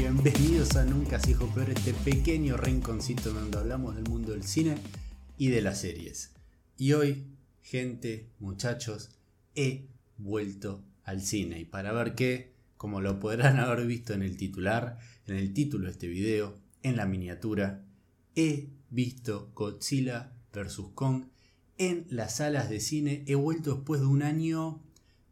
Bienvenidos a Nunca se dijo peor, este pequeño rinconcito donde hablamos del mundo del cine y de las series. Y hoy, gente, muchachos, he vuelto al cine. Y para ver qué, como lo podrán haber visto en el titular, en el título de este video, en la miniatura, he visto Godzilla vs. Kong en las salas de cine. He vuelto después de un año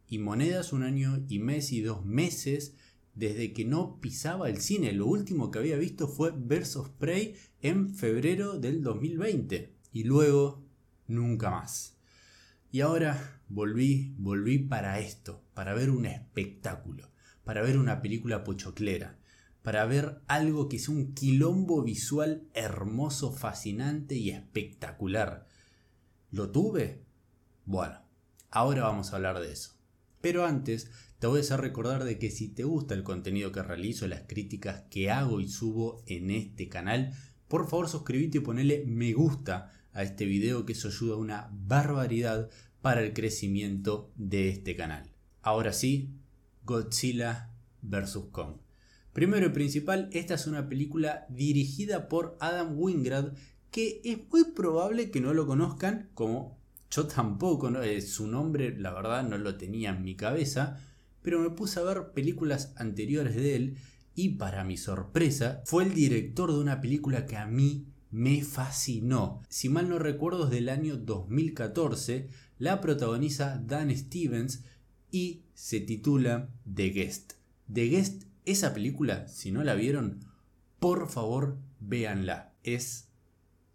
y monedas, un año y mes y dos meses desde que no pisaba el cine. Lo último que había visto fue Versus Prey en febrero del 2020 y luego nunca más. Y ahora volví, volví para esto, para ver un espectáculo, para ver una película pochoclera, para ver algo que es un quilombo visual hermoso, fascinante y espectacular. ¿Lo tuve? Bueno, ahora vamos a hablar de eso. Pero antes, te voy a hacer recordar de que si te gusta el contenido que realizo, las críticas que hago y subo en este canal, por favor suscríbete y ponele me gusta a este video que eso ayuda una barbaridad para el crecimiento de este canal. Ahora sí, Godzilla vs. Kong. Primero y principal, esta es una película dirigida por Adam Wingard que es muy probable que no lo conozcan como yo tampoco, eh, su nombre la verdad no lo tenía en mi cabeza, pero me puse a ver películas anteriores de él y para mi sorpresa fue el director de una película que a mí me fascinó. Si mal no recuerdo es del año 2014, la protagoniza Dan Stevens y se titula The Guest. The Guest, esa película, si no la vieron, por favor véanla. Es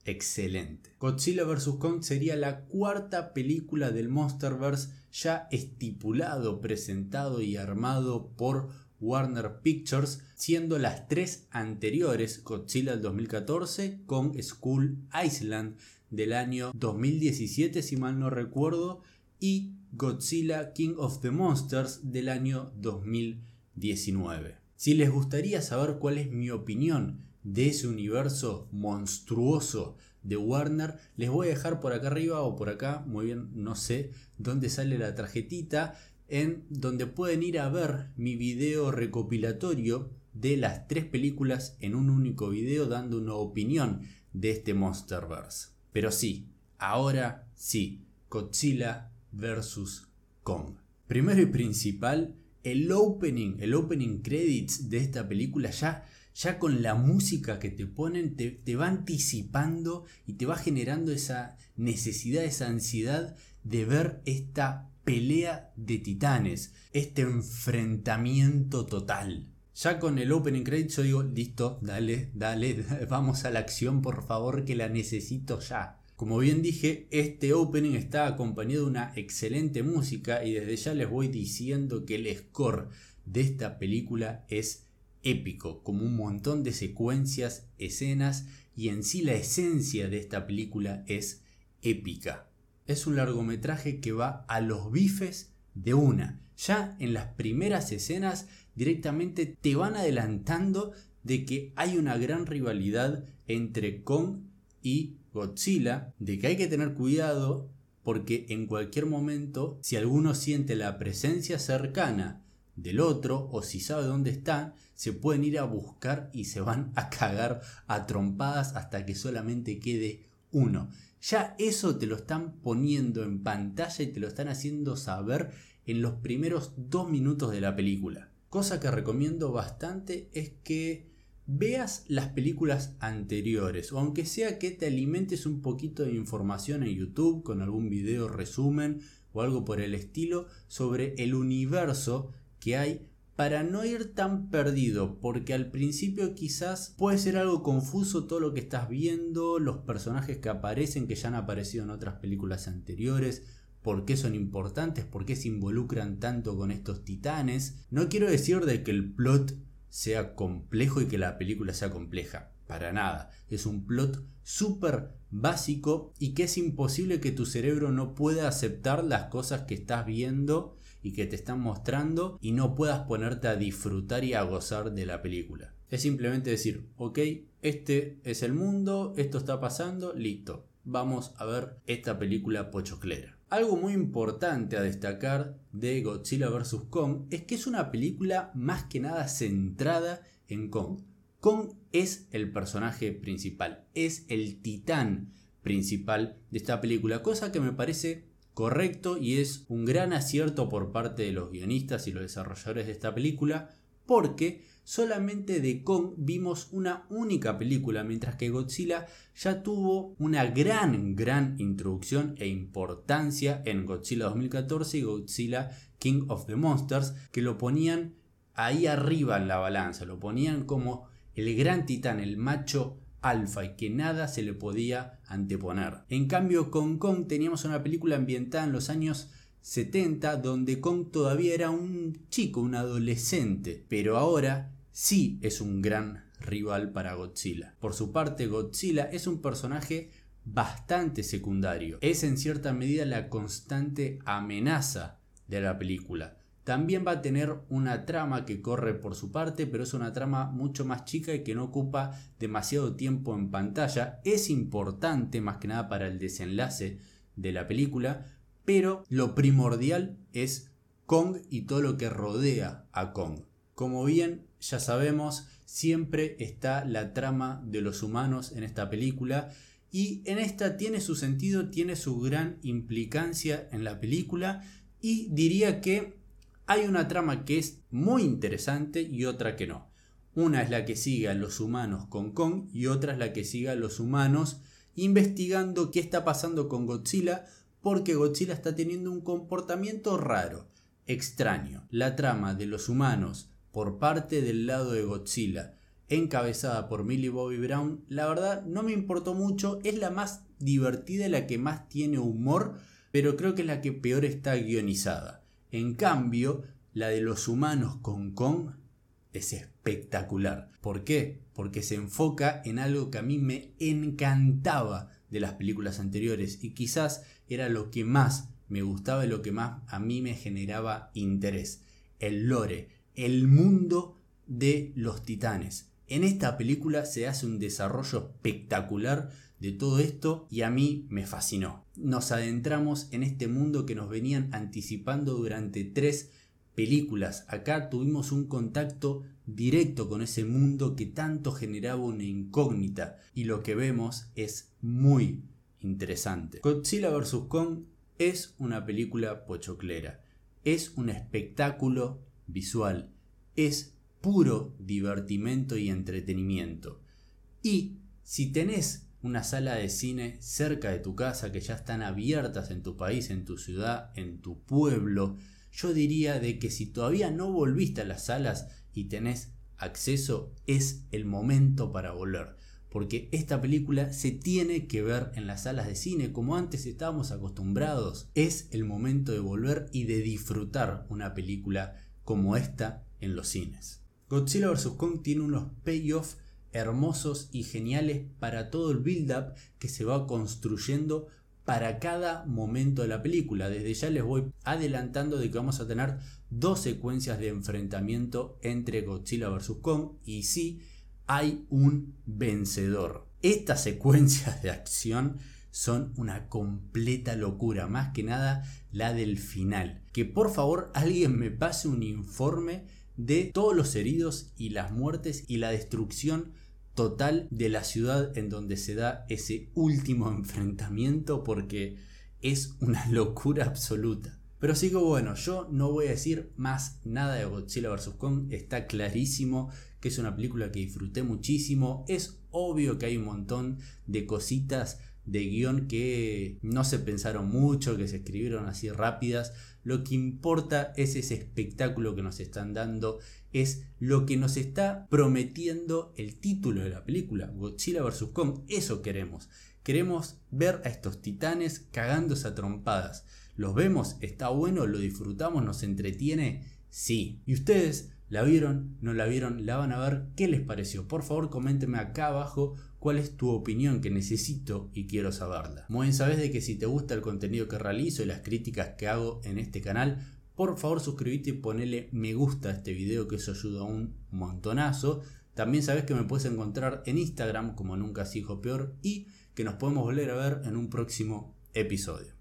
excelente. Godzilla vs. Kong sería la cuarta película del Monsterverse ya estipulado, presentado y armado por Warner Pictures, siendo las tres anteriores Godzilla del 2014 con School Island del año 2017 si mal no recuerdo y Godzilla King of the Monsters del año 2019. Si les gustaría saber cuál es mi opinión de ese universo monstruoso de Warner, les voy a dejar por acá arriba o por acá, muy bien, no sé dónde sale la tarjetita, en donde pueden ir a ver mi video recopilatorio de las tres películas en un único video dando una opinión de este Monsterverse. Pero sí, ahora sí, Godzilla vs. Kong. Primero y principal, el opening, el opening credits de esta película ya ya con la música que te ponen te, te, va anticipando y te va generando esa necesidad, esa ansiedad de ver esta pelea de titanes, este enfrentamiento total. Ya con el opening credit yo digo, listo, dale, dale, vamos a la acción por favor que la necesito ya. Como bien dije, este opening está acompañado de una excelente música y desde ya les voy diciendo que el score de esta película es épico, como un montón de secuencias, escenas y en sí la esencia de esta película es épica. Es un largometraje que va a los bifes de una. Ya en las primeras escenas directamente te van adelantando de que hay una gran rivalidad entre Kong y Godzilla, de que hay que tener cuidado porque en cualquier momento si alguno siente la presencia cercana del otro o si sabe dónde está, se pueden ir a buscar y se van a cagar a trompadas hasta que solamente quede uno. Ya eso te lo están poniendo en pantalla y te lo están haciendo saber en los primeros dos minutos de la película. Cosa que recomiendo bastante es que veas las películas anteriores o aunque sea que te alimentes un poquito de información en YouTube con algún video resumen o algo por el estilo sobre el universo que hay para no ir tan perdido, porque al principio quizás puede ser algo confuso todo lo que estás viendo, los personajes que aparecen que ya han aparecido en otras películas anteriores, por qué son importantes, por qué se involucran tanto con estos titanes. No quiero decir de que el plot sea complejo y que la película sea compleja, para nada. Es un plot súper básico y que es imposible que tu cerebro no pueda aceptar las cosas que estás viendo y que te están mostrando y no puedas ponerte a disfrutar y a gozar de la película. Es simplemente decir, ok, este es el mundo, esto está pasando, listo. Vamos a ver esta película pochoclera. Algo muy importante a destacar de Godzilla vs. Kong es que es una película más que nada centrada en Kong. Kong es el personaje principal, es el titán principal de esta película, cosa que me parece correcto y es un gran acierto por parte de los guionistas y los desarrolladores de esta película, porque solamente de Kong vimos una única película, mientras que Godzilla ya tuvo una gran, gran introducción e importancia en Godzilla 2014 y Godzilla King of the Monsters, que lo ponían ahí arriba en la balanza, lo ponían como el gran titán, el macho alfa y que nada se le podía anteponer. En cambio con Kong teníamos una película ambientada en los años 70 donde Kong todavía era un chico, un adolescente, pero ahora sí es un gran rival para Godzilla. Por su parte, Godzilla es un personaje bastante secundario. Es en cierta medida la constante amenaza de la película. También va a tener una trama que corre por su parte, pero es una trama mucho más chica y que no ocupa demasiado tiempo en pantalla. Es importante más que nada para el desenlace de la película, pero lo primordial es Kong y todo lo que rodea a Kong. Como bien ya sabemos, siempre está la trama de los humanos en esta película y en esta tiene su sentido, tiene su gran implicancia en la película y diría que hay una trama que es muy interesante y otra que no. Una es la que sigue a los humanos con Kong y otra es la que sigue a los humanos investigando qué está pasando con Godzilla porque Godzilla está teniendo un comportamiento raro, extraño. La trama de los humanos por parte del lado de Godzilla, encabezada por Millie Bobby Brown, la verdad no me importó mucho, es la más divertida, la que más tiene humor, pero creo que es la que peor está guionizada. En cambio, la de los humanos con Kong es espectacular. ¿Por qué? Porque se enfoca en algo que a mí me encantaba de las películas anteriores y quizás era lo que más me gustaba y lo que más a mí me generaba interés. El lore, el mundo de los titanes. En esta película se hace un desarrollo espectacular de todo esto y a mí me fascinó. Nos adentramos en este mundo que nos venían anticipando durante tres películas. Acá tuvimos un contacto directo con ese mundo que tanto generaba una incógnita y lo que vemos es muy interesante. Godzilla vs. Kong es una película pochoclera, es un espectáculo visual, es puro divertimento y entretenimiento. Y si tenés una sala de cine cerca de tu casa que ya están abiertas en tu país, en tu ciudad, en tu pueblo, yo diría de que si todavía no volviste a las salas y tenés acceso, es el momento para volver. Porque esta película se tiene que ver en las salas de cine como antes estábamos acostumbrados. Es el momento de volver y de disfrutar una película como esta en los cines. Godzilla vs. Kong tiene unos payoffs hermosos y geniales para todo el build-up que se va construyendo para cada momento de la película. Desde ya les voy adelantando de que vamos a tener dos secuencias de enfrentamiento entre Godzilla vs. Kong y sí hay un vencedor. Estas secuencias de acción son una completa locura, más que nada la del final. Que por favor alguien me pase un informe de todos los heridos y las muertes y la destrucción total de la ciudad en donde se da ese último enfrentamiento porque es una locura absoluta. Pero sigo bueno, yo no voy a decir más nada de Godzilla vs. Kong, está clarísimo que es una película que disfruté muchísimo, es obvio que hay un montón de cositas de guion que no se pensaron mucho, que se escribieron así rápidas, lo que importa es ese espectáculo que nos están dando, es lo que nos está prometiendo el título de la película, Godzilla vs. Kong. Eso queremos. Queremos ver a estos titanes cagándose a trompadas. ¿Los vemos? ¿Está bueno? ¿Lo disfrutamos? ¿Nos entretiene? Sí. ¿Y ustedes la vieron? ¿No la vieron? ¿La van a ver? ¿Qué les pareció? Por favor, coméntenme acá abajo cuál es tu opinión que necesito y quiero saberla. Muy bien, sabes de que si te gusta el contenido que realizo y las críticas que hago en este canal, por favor suscríbete y ponele me gusta a este video que eso ayuda un montonazo. También sabes que me puedes encontrar en Instagram como nunca hijo peor y que nos podemos volver a ver en un próximo episodio.